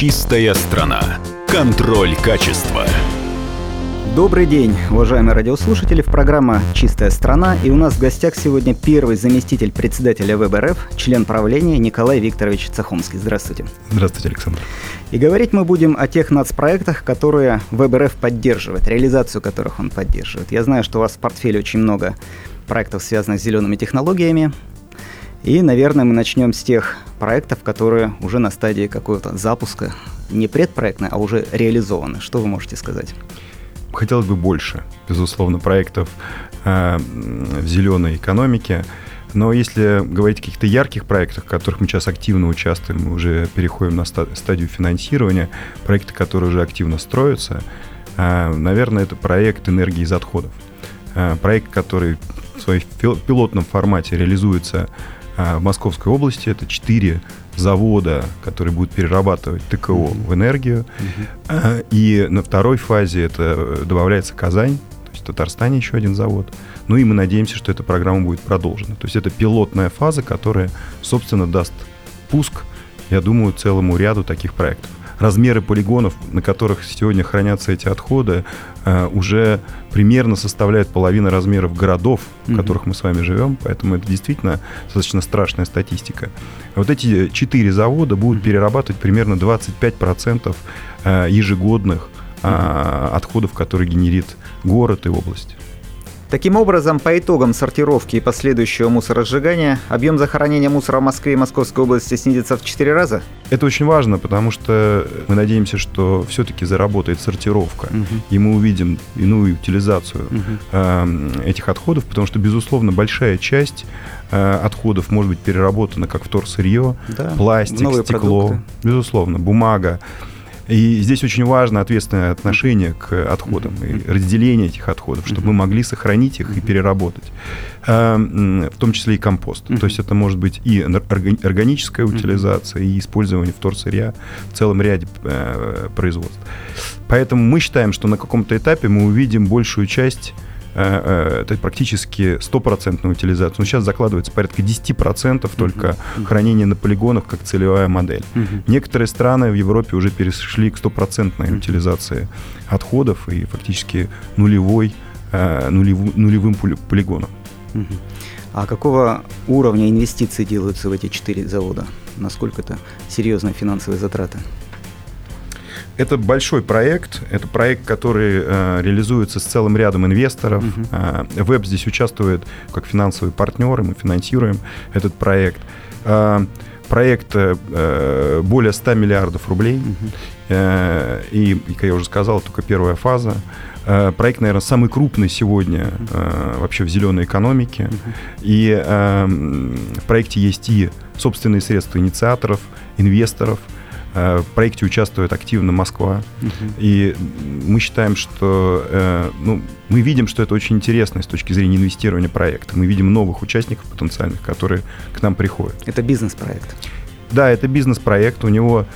Чистая страна. Контроль качества. Добрый день, уважаемые радиослушатели. В программа «Чистая страна». И у нас в гостях сегодня первый заместитель председателя ВБРФ, член правления Николай Викторович Цахомский. Здравствуйте. Здравствуйте, Александр. И говорить мы будем о тех нацпроектах, которые ВБРФ поддерживает, реализацию которых он поддерживает. Я знаю, что у вас в портфеле очень много проектов, связанных с зелеными технологиями. И, наверное, мы начнем с тех проектов, которые уже на стадии какого-то запуска, не предпроектны, а уже реализованы. Что вы можете сказать? хотелось бы больше, безусловно, проектов э, в зеленой экономике. Но если говорить о каких-то ярких проектах, в которых мы сейчас активно участвуем, мы уже переходим на стадию финансирования, проекты, которые уже активно строятся, э, наверное, это проект энергии из отходов. Э, проект, который в своем пилотном формате реализуется в Московской области. Это четыре завода, который будет перерабатывать ТКО mm-hmm. в энергию. Mm-hmm. И на второй фазе это э, добавляется Казань, то есть в Татарстане еще один завод. Ну и мы надеемся, что эта программа будет продолжена. То есть это пилотная фаза, которая, собственно, даст пуск, я думаю, целому ряду таких проектов размеры полигонов, на которых сегодня хранятся эти отходы, э, уже примерно составляют половину размеров городов, в которых мы с вами живем, поэтому это действительно достаточно страшная статистика. Вот эти четыре завода будут перерабатывать примерно 25% э, ежегодных э, отходов, которые генерит город и область. Таким образом, по итогам сортировки и последующего мусоросжигания, объем захоронения мусора в Москве и Московской области снизится в 4 раза? Это очень важно, потому что мы надеемся, что все-таки заработает сортировка, угу. и мы увидим иную утилизацию угу. э, этих отходов, потому что, безусловно, большая часть э, отходов может быть переработана как вторсырье, да, пластик, стекло, продукты. безусловно, бумага. И здесь очень важно ответственное отношение к отходам и разделение этих отходов, чтобы мы могли сохранить их и переработать. А, в том числе и компост. То есть это может быть и органическая утилизация, и использование вторсырья в целом ряде э, производств. Поэтому мы считаем, что на каком-то этапе мы увидим большую часть это практически стопроцентная утилизация. Но сейчас закладывается порядка 10% только uh-huh. хранения на полигонах как целевая модель. Uh-huh. Некоторые страны в Европе уже перешли к стопроцентной uh-huh. утилизации отходов и фактически нулевой, э, нулев, нулевым полигоном. Uh-huh. А какого уровня инвестиций делаются в эти четыре завода? Насколько это серьезные финансовые затраты? Это большой проект. Это проект, который э, реализуется с целым рядом инвесторов. Uh-huh. Э, Веб здесь участвует как финансовый партнер, и мы финансируем этот проект. Э, проект э, более 100 миллиардов рублей. Uh-huh. Э, и, как я уже сказал, только первая фаза. Э, проект, наверное, самый крупный сегодня э, вообще в зеленой экономике. И э, в проекте есть и собственные средства инициаторов, инвесторов – Э, в проекте участвует активно Москва. Угу. И мы считаем, что э, ну, мы видим, что это очень интересно с точки зрения инвестирования проекта. Мы видим новых участников потенциальных, которые к нам приходят. Это бизнес-проект. Да, это бизнес-проект. У него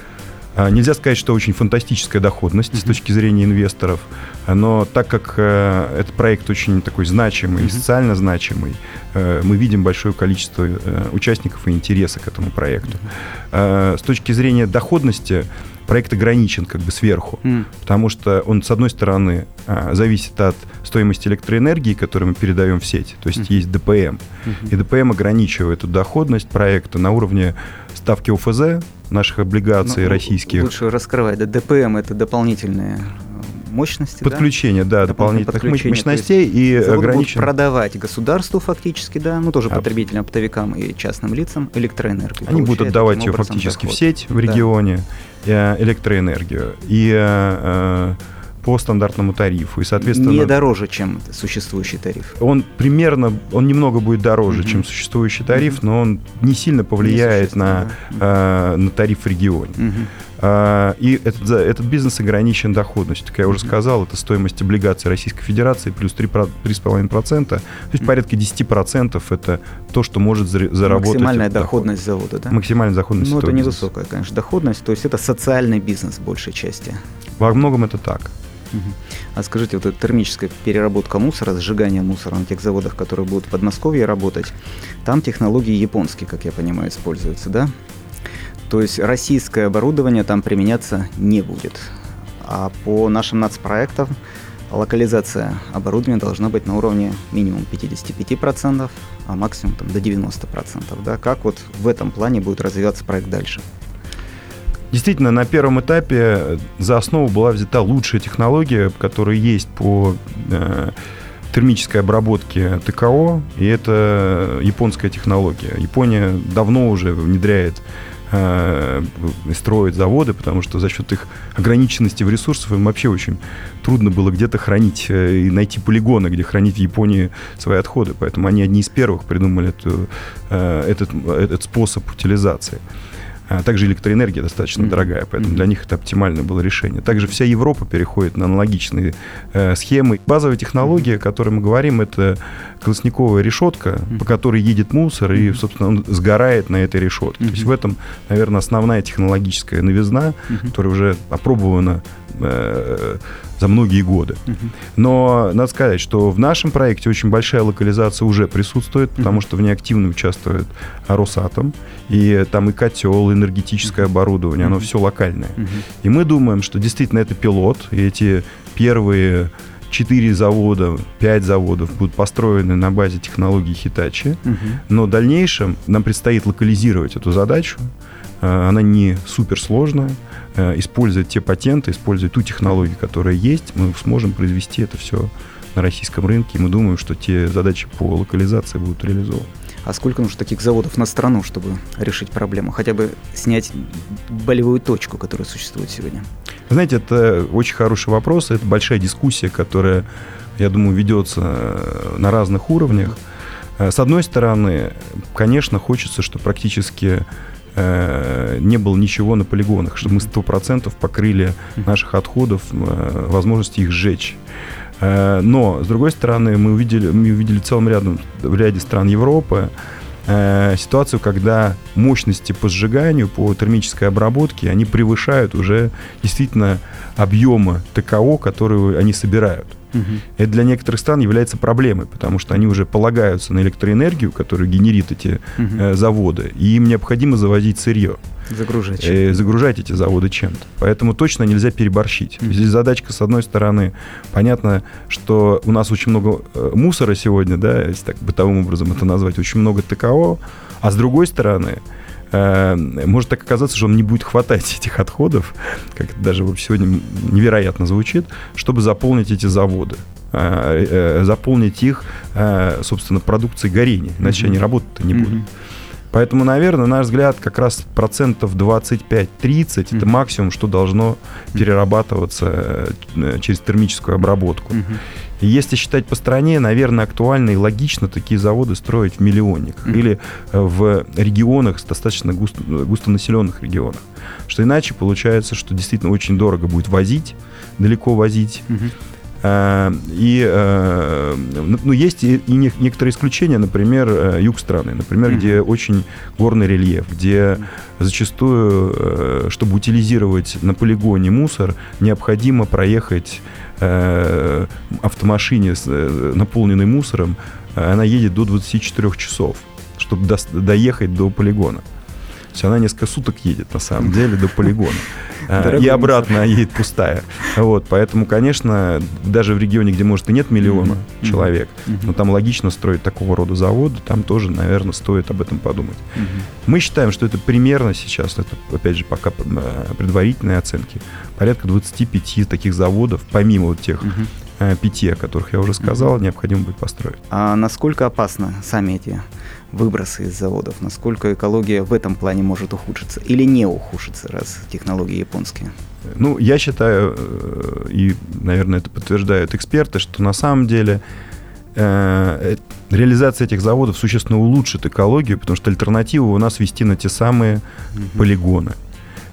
нельзя сказать, что очень фантастическая доходность mm-hmm. с точки зрения инвесторов, но так как э, этот проект очень такой значимый, mm-hmm. социально значимый, э, мы видим большое количество э, участников и интереса к этому проекту. Mm-hmm. С точки зрения доходности проект ограничен как бы сверху, mm. потому что он, с одной стороны, зависит от стоимости электроэнергии, которую мы передаем в сеть, то есть mm. есть ДПМ, mm-hmm. и ДПМ ограничивает эту доходность проекта на уровне ставки ОФЗ, наших облигаций ну, российских. Лучше раскрывать. Да, ДПМ это дополнительные мощности. Подключение, да, да дополнительных мощностей и ограничен... продавать государству фактически, да, ну тоже а... потребителям, оптовикам и частным лицам электроэнергию. Они будут отдавать ее фактически доход. в сеть в регионе, да. Э, электроэнергию. И э, по стандартному тарифу. И, соответственно, не дороже, чем существующий тариф. Он примерно, он немного будет дороже, mm-hmm. чем существующий тариф, mm-hmm. но он не сильно повлияет не на, да. э, на тариф в регионе. Mm-hmm. И этот, этот бизнес ограничен доходностью. Как я уже сказал, это стоимость облигаций Российской Федерации плюс 3,5%. То есть порядка 10% это то, что может заработать. Максимальная доходность доход. завода, да? Максимальная доходность Ну, это невысокая, конечно, доходность. То есть это социальный бизнес в большей части. Во многом это так. А скажите, вот эта термическая переработка мусора, сжигание мусора на тех заводах, которые будут в Подмосковье работать, там технологии японские, как я понимаю, используются, да? То есть российское оборудование там применяться не будет. А по нашим нацпроектам локализация оборудования должна быть на уровне минимум 55%, а максимум там, до 90%. Да? Как вот в этом плане будет развиваться проект дальше? Действительно, на первом этапе за основу была взята лучшая технология, которая есть по э, термической обработке ТКО, и это японская технология. Япония давно уже внедряет э, строит заводы, потому что за счет их ограниченности в ресурсах им вообще очень трудно было где-то хранить э, и найти полигоны, где хранить в Японии свои отходы. Поэтому они одни из первых придумали эту, э, этот, этот способ утилизации. А также электроэнергия достаточно mm-hmm. дорогая, поэтому mm-hmm. для них это оптимальное было решение. Также вся Европа переходит на аналогичные э, схемы. Базовая технология, о которой мы говорим, это колосниковая решетка, mm-hmm. по которой едет мусор, и, собственно, он сгорает на этой решетке. Mm-hmm. То есть в этом, наверное, основная технологическая новизна, mm-hmm. которая уже опробована э, за многие годы. Но надо сказать, что в нашем проекте очень большая локализация уже присутствует, потому что в ней активно участвует Росатом, и там и котел, и энергетическое оборудование, оно все локальное. И мы думаем, что действительно это пилот, и эти первые четыре завода, пять заводов будут построены на базе технологий Hitachi, но в дальнейшем нам предстоит локализировать эту задачу, она не суперсложная. Э, используя те патенты, используя ту технологию, которая есть, мы сможем произвести это все на российском рынке. И мы думаем, что те задачи по локализации будут реализованы. А сколько нужно таких заводов на страну, чтобы решить проблему? Хотя бы снять болевую точку, которая существует сегодня? Знаете, это очень хороший вопрос. Это большая дискуссия, которая, я думаю, ведется э, на разных уровнях. С одной стороны, конечно, хочется, что практически Э, не было ничего на полигонах, чтобы мы сто процентов покрыли наших отходов, э, возможности их сжечь. Э, но, с другой стороны, мы увидели, мы увидели в целом рядом, в ряде стран Европы ситуацию, когда мощности по сжиганию, по термической обработке, они превышают уже действительно объемы ТКО, которые они собирают. Угу. Это для некоторых стран является проблемой, потому что они уже полагаются на электроэнергию, которую генерит эти угу. э, заводы, и им необходимо завозить сырье. Загружать. Э, загружать эти заводы чем-то. Поэтому точно нельзя переборщить. Mm-hmm. Здесь задачка, с одной стороны, понятно, что у нас очень много э, мусора сегодня, да, если так бытовым образом это назвать, очень много ТКО, а с другой стороны, Э, может так оказаться, что он не будет хватать этих отходов, как это даже сегодня невероятно звучит, чтобы заполнить эти заводы э, э, заполнить их, собственно, продукцией горения, иначе mm-hmm. они работать не будут. Mm-hmm. Поэтому, наверное, на наш взгляд, как раз процентов 25-30 mm-hmm. это максимум, что должно перерабатываться через термическую обработку. Mm-hmm. И если считать по стране, наверное, актуально и логично такие заводы строить в миллионниках mm-hmm. или э, в регионах, достаточно густо, густонаселенных регионах. Что иначе получается, что действительно очень дорого будет возить, далеко возить. Mm-hmm. И э, ну, есть и некоторые исключения, например, юг страны, например, mm-hmm. где очень горный рельеф, где зачастую, чтобы утилизировать на полигоне мусор, необходимо проехать э, автомашине, э, наполненной мусором, э, она едет до 24 часов, чтобы до, доехать до полигона. То есть она несколько суток едет, на самом деле, до полигона. Дорогой и обратно едет пустая. Вот, поэтому, конечно, даже в регионе, где, может, и нет миллиона человек, но там логично строить такого рода заводы, там тоже, наверное, стоит об этом подумать. Мы считаем, что это примерно сейчас, это, опять же, пока э, предварительные оценки, порядка 25 таких заводов, помимо вот тех. Пяти, о которых я уже сказал, необходимо будет построить. А насколько опасны сами эти выбросы из заводов, насколько экология в этом плане может ухудшиться или не ухудшиться, раз технологии японские? Ну, я считаю, э, и, наверное, это подтверждают эксперты, что на самом деле э, э, реализация этих заводов существенно улучшит экологию, потому что альтернатива у нас вести на те самые mm-hmm. полигоны.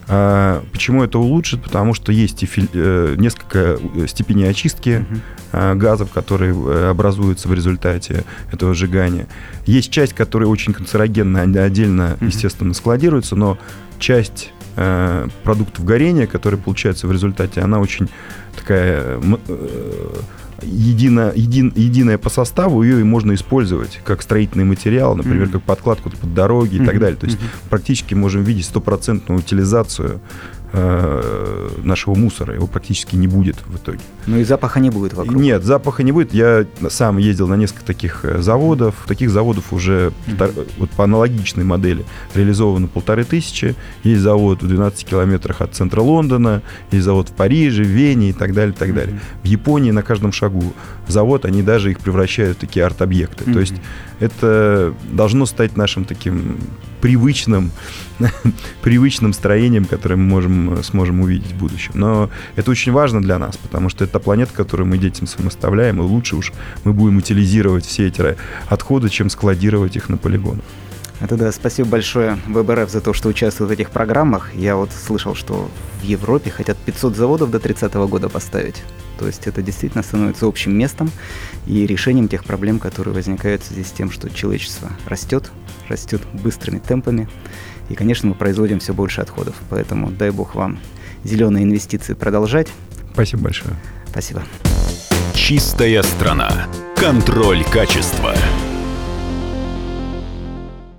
А, почему это улучшит? Потому что есть э, несколько э, степеней очистки uh-huh. газов, которые э, образуются в результате этого сжигания. Есть часть, которая очень канцерогенна, отдельно, uh-huh. естественно, складируется, но часть продуктов горения, которые получаются в результате, она очень такая едино, един, единая по составу, ее и можно использовать как строительный материал, например, mm-hmm. как подкладку под дороги mm-hmm. и так далее. То есть mm-hmm. практически можем видеть стопроцентную утилизацию Э, нашего мусора. Его практически не будет в итоге. Ну и запаха не будет вокруг? Нет, запаха не будет. Я сам ездил на несколько таких э, заводов. Таких заводов уже mm-hmm. вот по аналогичной модели реализовано полторы тысячи. Есть завод в 12 километрах от центра Лондона, есть завод в Париже, в Вене и так далее, и так далее. Mm-hmm. В Японии на каждом шагу завод, они даже их превращают в такие арт-объекты. Mm-hmm. То есть это должно стать нашим таким привычным, привычным строением, которое мы можем, сможем увидеть в будущем. Но это очень важно для нас, потому что это та планета, которую мы детям своим оставляем, и лучше уж мы будем утилизировать все эти отходы, чем складировать их на полигонах. Это да, спасибо большое ВБРФ за то, что участвует в этих программах. Я вот слышал, что в Европе хотят 500 заводов до 30 года поставить. То есть это действительно становится общим местом и решением тех проблем, которые возникают связи с тем, что человечество растет, растет быстрыми темпами. И, конечно, мы производим все больше отходов. Поэтому дай бог вам зеленые инвестиции продолжать. Спасибо большое. Спасибо. Чистая страна. Контроль качества.